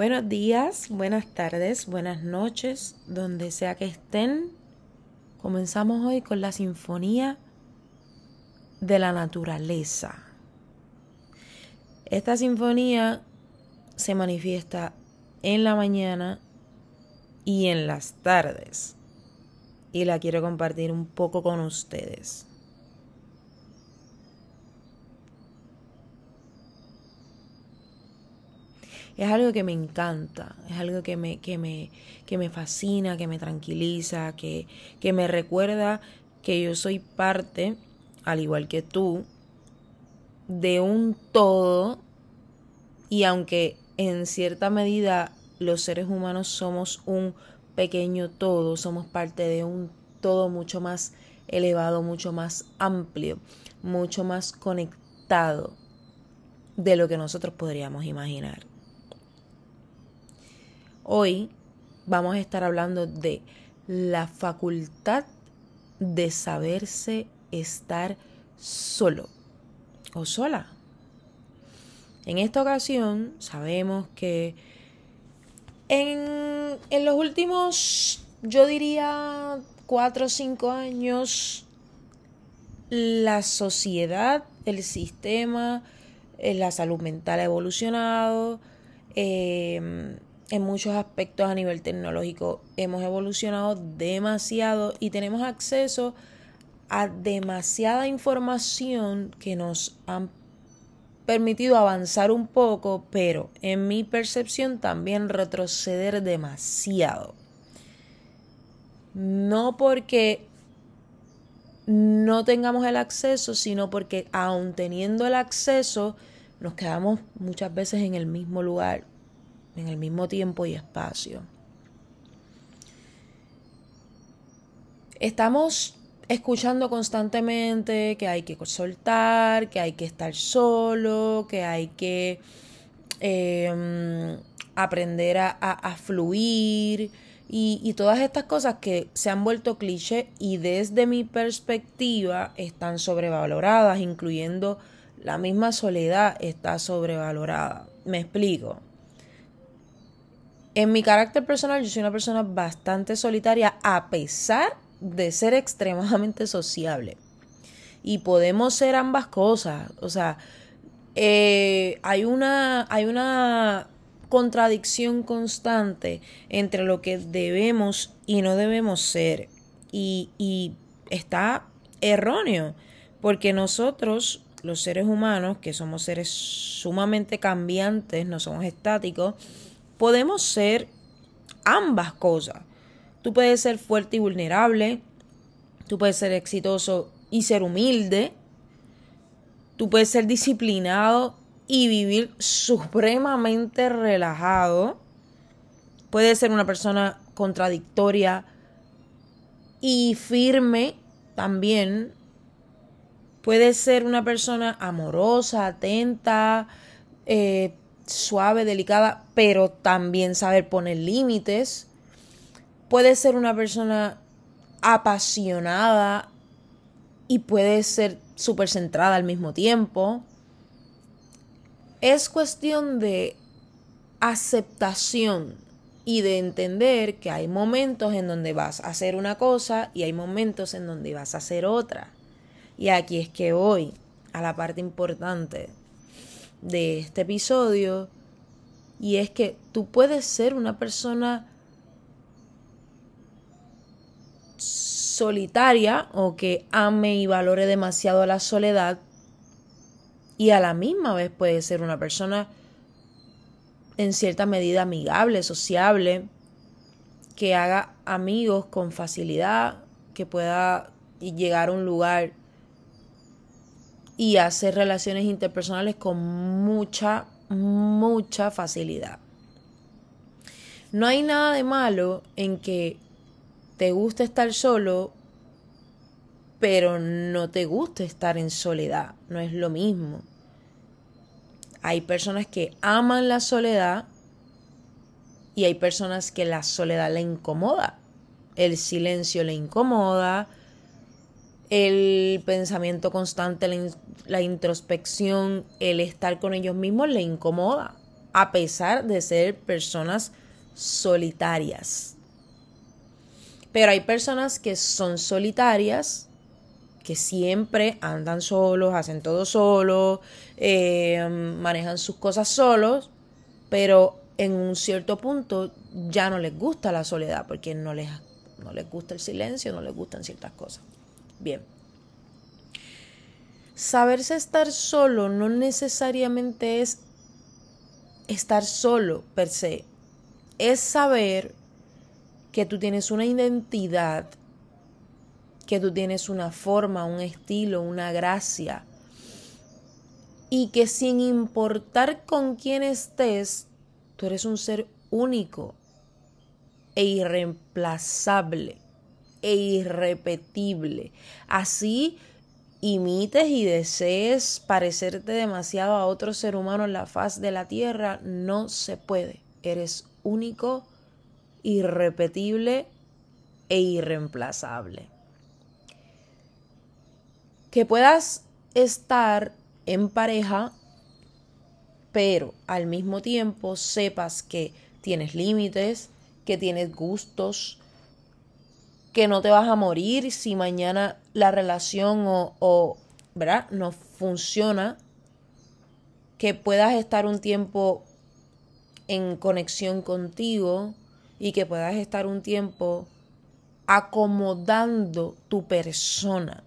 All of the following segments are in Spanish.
Buenos días, buenas tardes, buenas noches, donde sea que estén. Comenzamos hoy con la sinfonía de la naturaleza. Esta sinfonía se manifiesta en la mañana y en las tardes. Y la quiero compartir un poco con ustedes. Es algo que me encanta, es algo que me, que me, que me fascina, que me tranquiliza, que, que me recuerda que yo soy parte, al igual que tú, de un todo y aunque en cierta medida los seres humanos somos un pequeño todo, somos parte de un todo mucho más elevado, mucho más amplio, mucho más conectado de lo que nosotros podríamos imaginar. Hoy vamos a estar hablando de la facultad de saberse estar solo o sola. En esta ocasión sabemos que en, en los últimos, yo diría, cuatro o cinco años, la sociedad, el sistema, eh, la salud mental ha evolucionado. Eh, en muchos aspectos a nivel tecnológico hemos evolucionado demasiado y tenemos acceso a demasiada información que nos han permitido avanzar un poco, pero en mi percepción también retroceder demasiado. No porque no tengamos el acceso, sino porque aun teniendo el acceso, nos quedamos muchas veces en el mismo lugar en el mismo tiempo y espacio. Estamos escuchando constantemente que hay que soltar, que hay que estar solo, que hay que em, aprender a, fluir y, y, todas estas cosas que se han vuelto cliché y desde mi perspectiva están sobrevaloradas, incluyendo la misma soledad está sobrevalorada. Me explico. En mi carácter personal, yo soy una persona bastante solitaria a pesar de ser extremadamente sociable. Y podemos ser ambas cosas. O sea, eh, hay, una, hay una contradicción constante entre lo que debemos y no debemos ser. Y, y está erróneo, porque nosotros, los seres humanos, que somos seres sumamente cambiantes, no somos estáticos, podemos ser ambas cosas. Tú puedes ser fuerte y vulnerable, tú puedes ser exitoso y ser humilde, tú puedes ser disciplinado y vivir supremamente relajado, puedes ser una persona contradictoria y firme también, puedes ser una persona amorosa, atenta, eh, suave, delicada, pero también saber poner límites. Puede ser una persona apasionada y puede ser súper centrada al mismo tiempo. Es cuestión de aceptación y de entender que hay momentos en donde vas a hacer una cosa y hay momentos en donde vas a hacer otra. Y aquí es que voy a la parte importante de este episodio y es que tú puedes ser una persona solitaria o que ame y valore demasiado la soledad y a la misma vez puede ser una persona en cierta medida amigable, sociable, que haga amigos con facilidad, que pueda llegar a un lugar y hacer relaciones interpersonales con mucha, mucha facilidad. No hay nada de malo en que te guste estar solo, pero no te guste estar en soledad. No es lo mismo. Hay personas que aman la soledad y hay personas que la soledad le incomoda. El silencio le incomoda, el pensamiento constante, la, introspección, el estar con ellos mismos le incomoda. a pesar de ser personas solitarias. Pero hay personas que son solitarias, que siempre andan solos, hacen todo solos, eh, manejan sus cosas solos, pero en un cierto punto ya no les gusta la soledad porque no les, no les gusta el silencio, no les gustan ciertas cosas. Bien. Saberse estar solo no necesariamente es estar solo per se. Es saber que tú tienes una identidad, que tú tienes una forma, un estilo, una gracia. Y que sin importar con quién estés, tú eres un ser único e irreemplazable e irrepetible. Así imites y desees parecerte demasiado a otro ser humano en la faz de la tierra, no se puede. Eres único, irrepetible e irreemplazable. Que puedas estar en pareja, pero al mismo tiempo sepas que tienes límites, que tienes gustos, que no te vas a morir si mañana la relación o, ¿verdad? no funciona, que puedas estar un tiempo en conexión contigo y que puedas estar un tiempo acomodando tu persona.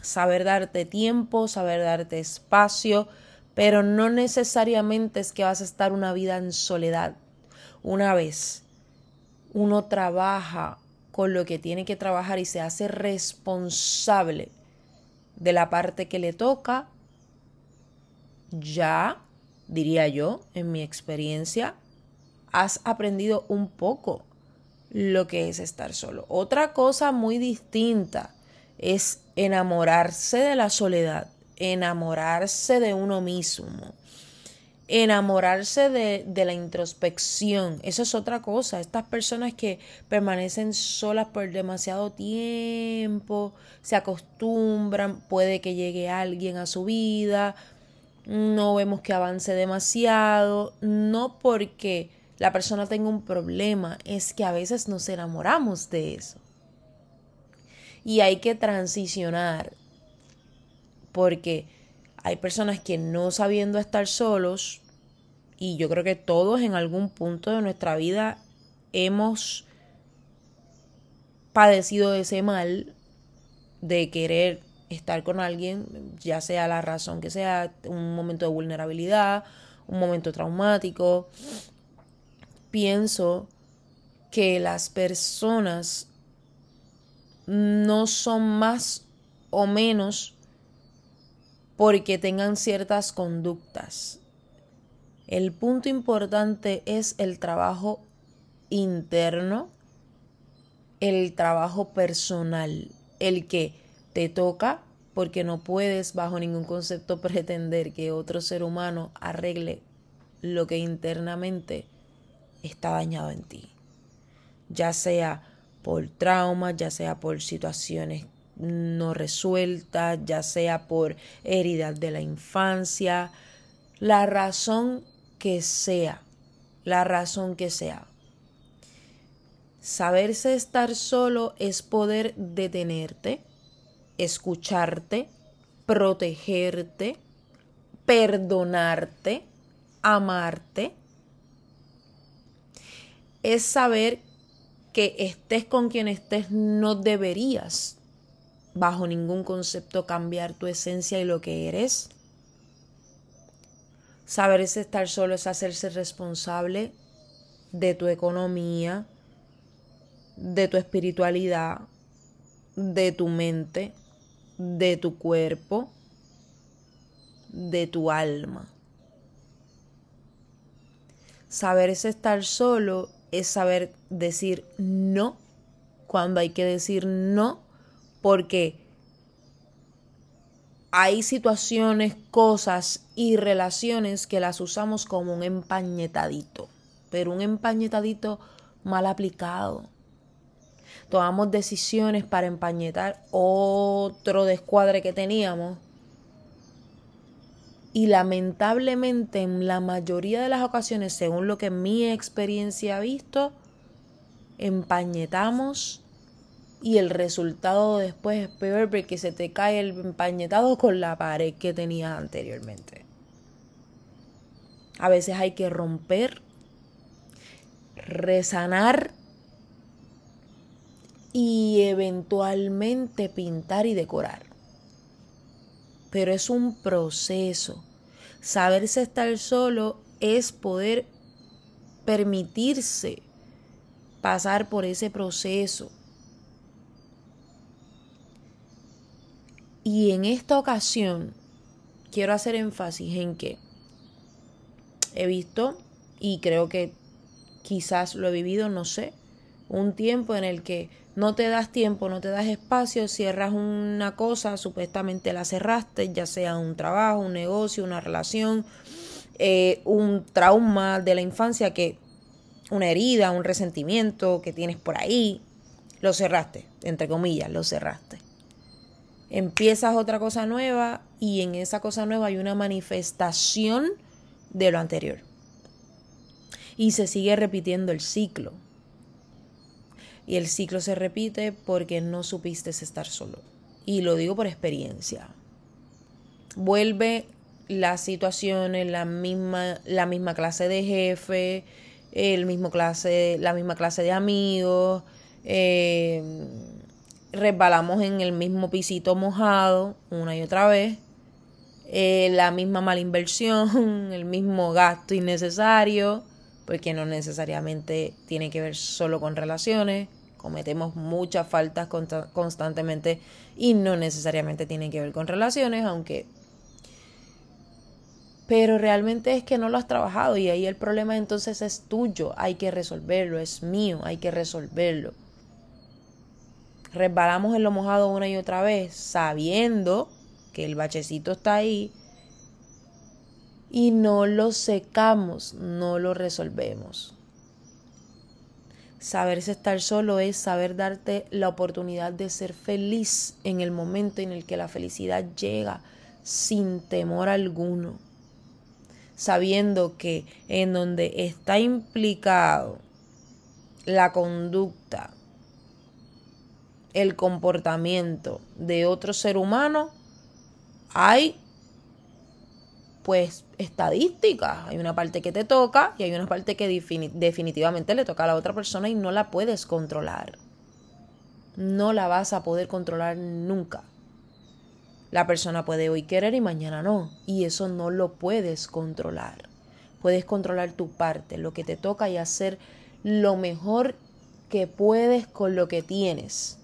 Saber darte tiempo, saber darte espacio, pero no necesariamente es que vas a estar una vida en soledad. Una vez uno trabaja con lo que tiene que trabajar y se hace responsable de la parte que le toca, ya, diría yo, en mi experiencia, has aprendido un poco lo que es estar solo. Otra cosa muy distinta es enamorarse de la soledad, enamorarse de uno mismo enamorarse de, la introspección. Eso es otra cosa. Estas personas que permanecen solas por demasiado tiempo, se acostumbran, puede que llegue alguien a su vida, no vemos que avance demasiado, no porque la persona tenga un problema, es que a veces nos enamoramos de eso. Y hay que transicionar porque hay personas que no sabiendo estar solos, y yo creo que todos en algún punto de nuestra vida hemos padecido de ese mal de querer estar con alguien, ya sea la razón que sea, un momento de vulnerabilidad, un momento traumático. Pienso que las personas no son más o menos porque tengan ciertas conductas. El punto importante es el trabajo interno, el trabajo personal, el que te toca porque no puedes bajo ningún concepto pretender que otro ser humano arregle lo que internamente está dañado en ti, ya sea por traumas, ya sea por situaciones no resuelta, ya sea por heridas de la infancia, la razón que sea, la razón que sea. Saberse estar solo es poder detenerte, escucharte, protegerte, perdonarte, amarte. Es saber que estés con quien estés no deberías bajo ningún concepto cambiar tu esencia y lo que eres. Saber estar solo es hacerse responsable de tu economía, de tu espiritualidad, de tu mente, de tu cuerpo, de tu alma. Saber estar solo es saber decir no cuando hay que decir no porque hay situaciones, cosas y relaciones que las usamos como un empañetadito, pero un empañetadito mal aplicado. Tomamos decisiones para empañetar otro descuadre que teníamos Y lamentablemente en la mayoría de las ocasiones, según lo que mi experiencia ha visto, empañetamos y el resultado después es peor porque se te cae el empañetado con la pared que tenías anteriormente. A veces hay que romper, resanar y eventualmente pintar y decorar. Pero es un proceso. Saberse estar solo es poder permitirse pasar por ese proceso. Y en esta ocasión quiero hacer énfasis en que he visto y creo que quizás lo he vivido, no sé, un tiempo en el que no te das tiempo, no te das espacio, cierras una cosa, supuestamente la cerraste, ya sea un trabajo, un negocio, una relación, eh, un trauma de la infancia que una herida, un resentimiento que tienes por ahí, lo cerraste, entre comillas, lo cerraste. Empiezas otra cosa nueva y en esa cosa nueva hay una manifestación de lo anterior. Y se sigue repitiendo el ciclo. Y el ciclo se repite porque no supiste estar solo. Y lo digo por experiencia. Vuelve la situación en la misma, la misma clase de jefe, el mismo clase, la misma clase de amigos, eh, resbalamos en el mismo pisito mojado una y otra vez, eh, la misma mala inversión, el mismo gasto innecesario, porque no necesariamente tiene que ver solo con relaciones, cometemos muchas faltas constantemente y no necesariamente tiene que ver con relaciones, aunque pero realmente es que no lo has trabajado y ahí el problema entonces es tuyo, hay que resolverlo, es mío, hay que resolverlo. Resbalamos en lo mojado una y otra vez, sabiendo que el bachecito está ahí y no lo secamos, no lo resolvemos. Saberse estar solo es saber darte la oportunidad de ser feliz en el momento en el que la felicidad llega sin temor alguno sabiendo que en donde está implicado la conducta, el comportamiento de otro ser humano, hay pues estadísticas. Hay una parte que te toca y hay una parte que definitivamente le toca a la otra persona y no la puedes controlar. No la vas a poder controlar nunca. La persona puede hoy querer y mañana no, y eso no lo puedes controlar. Puedes controlar tu parte, lo que te toca y hacer lo mejor que puedes con lo que tienes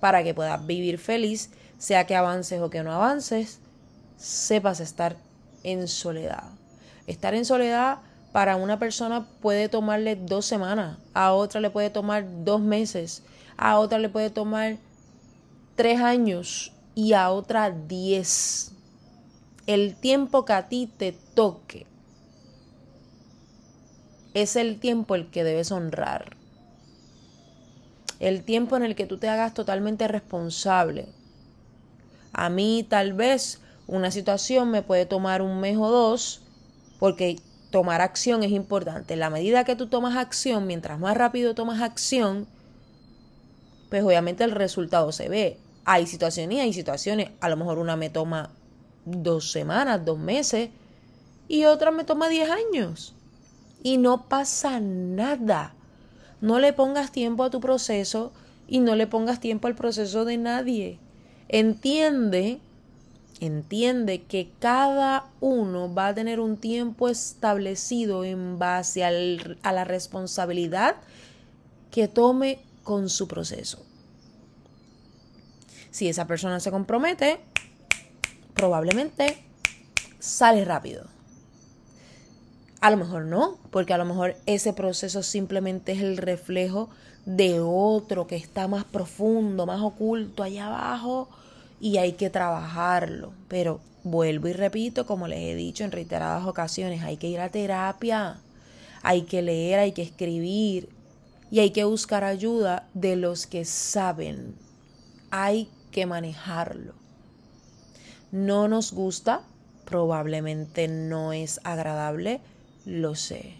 para que puedas vivir feliz, sea que avances o que no avances, sepas estar en soledad. Estar en soledad para una persona puede tomarle dos semanas, a otra le puede tomar dos meses, a otra le puede tomar tres años y a otra 10. El tiempo que a ti te toque es el tiempo el que debes honrar. El tiempo en el que tú te hagas totalmente responsable. A mí tal vez una situación me puede tomar un mes o dos porque tomar acción es importante. En la medida que tú tomas acción, mientras más rápido tomas acción, pues obviamente el resultado se ve hay situaciones y hay situaciones. A lo mejor una me toma dos semanas, dos meses y otra me toma diez años. Y no pasa nada. No le pongas tiempo a tu proceso y no le pongas tiempo al proceso de nadie. Entiende, entiende que cada uno va a tener un tiempo establecido en base a la responsabilidad que tome con su proceso. Si esa persona se compromete, probablemente sale rápido. A lo mejor no, porque a lo mejor ese proceso simplemente es el reflejo de otro que está más profundo, más oculto allá abajo y hay que trabajarlo. Pero vuelvo y repito, como les he dicho en reiteradas ocasiones, hay que ir a terapia, hay que leer, hay que escribir y hay que buscar ayuda de los que saben. Hay que manejarlo. No nos gusta, probablemente no es agradable, lo sé,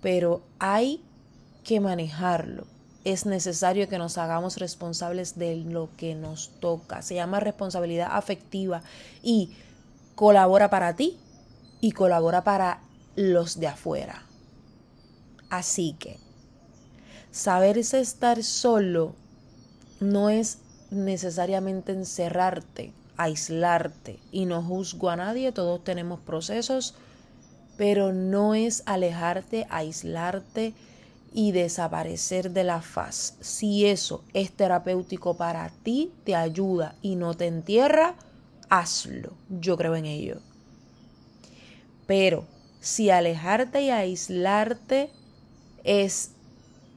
pero hay que manejarlo. Es necesario que nos hagamos responsables de lo que nos toca. Se llama responsabilidad afectiva y colabora para ti y colabora para los de afuera. Así que saberse estar solo no es necesariamente encerrarte, aislarte. Y no juzgo a nadie, todos tenemos procesos, pero no es alejarte, aislarte y desaparecer de la faz. Si eso es terapéutico para ti, te ayuda y no te entierra, hazlo. Yo creo en ello. Pero si alejarte y aislarte es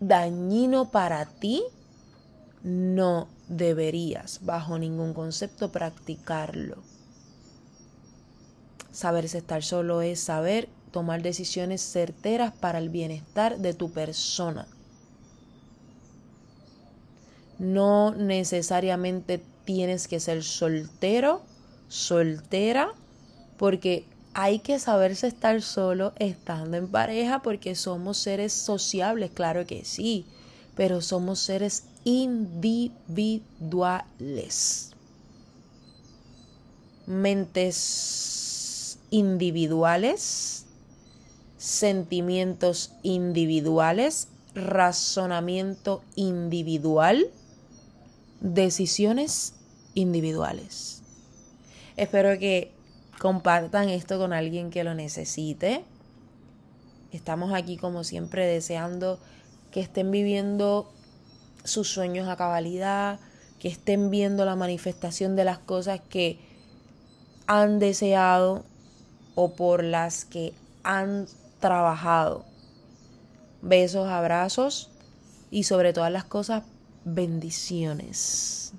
dañino para ti, no deberías bajo ningún concepto practicarlo. Saberse estar solo es saber tomar decisiones certeras para el bienestar de tu persona. No necesariamente tienes que ser soltero, soltera, porque hay que saberse estar solo estando en pareja porque somos seres sociables, claro que sí, pero somos seres individuales. Mentes individuales, sentimientos individuales, razonamiento individual, decisiones individuales. Espero que compartan esto con alguien que lo necesite. Estamos aquí como siempre deseando que estén viviendo sus sueños a cabalidad, que estén viendo la manifestación de las cosas que han deseado o por las que han trabajado. Besos, abrazos y sobre todas las cosas, bendiciones.